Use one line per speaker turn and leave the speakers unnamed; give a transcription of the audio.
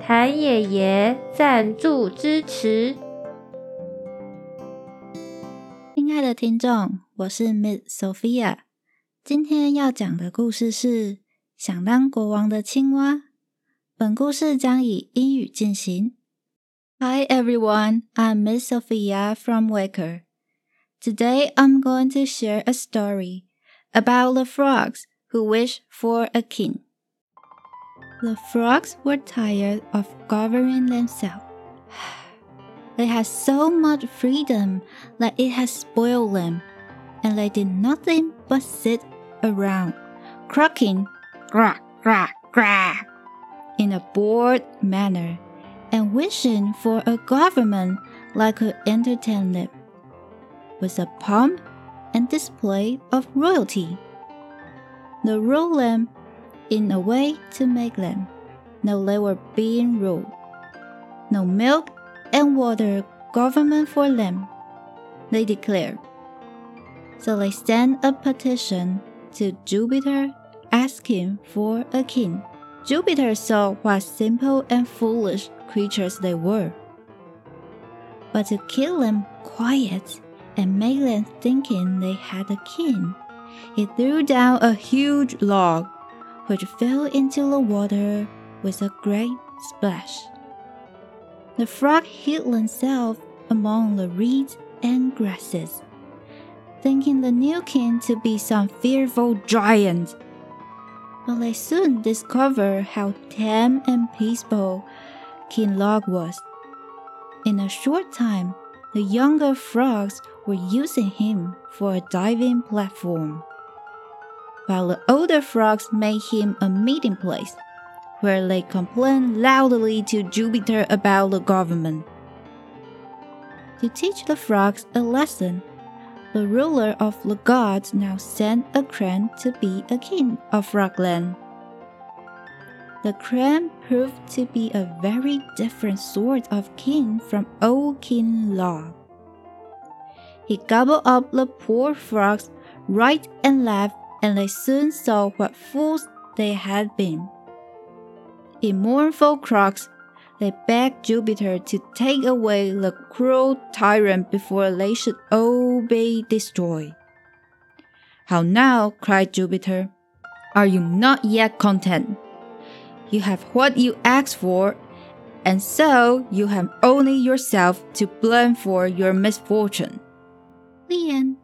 谭爷爷赞助支持。
亲爱的听众，我是 Miss Sophia。今天要讲的故事是《想当国王的青蛙》。本故事将以英语进行。Hi everyone, I'm Miss Sophia from Waker. Today I'm going to share a story about the frogs who wish for a king. The frogs were tired of governing themselves. They had so much freedom that it had spoiled them, and they did nothing but sit around, croaking, quack, quack, quack, in a bored manner, and wishing for a government that could entertain them, with a pomp and display of royalty. The rule them in a way to make them they were being ruled. No milk and water government for them, they declared. So they sent a petition to Jupiter asking for a king. Jupiter saw what simple and foolish creatures they were. But to kill them quiet and make them thinking they had a king, he threw down a huge log which fell into the water with a great splash. The frog hid himself among the reeds and grasses, thinking the new king to be some fearful giant. But they soon discovered how tame and peaceful King Log was. In a short time, the younger frogs were using him for a diving platform while the older frogs made him a meeting place, where they complained loudly to Jupiter about the government. To teach the frogs a lesson, the ruler of the gods now sent a crane to be a king of Frogland. The crane proved to be a very different sort of king from old King Log. He gobbled up the poor frogs right and left and they soon saw what fools they had been. In mournful croaks, they begged Jupiter to take away the cruel tyrant before they should all be destroyed. How now, cried Jupiter, are you not yet content? You have what you asked for, and so you have only yourself to blame for your misfortune. The end.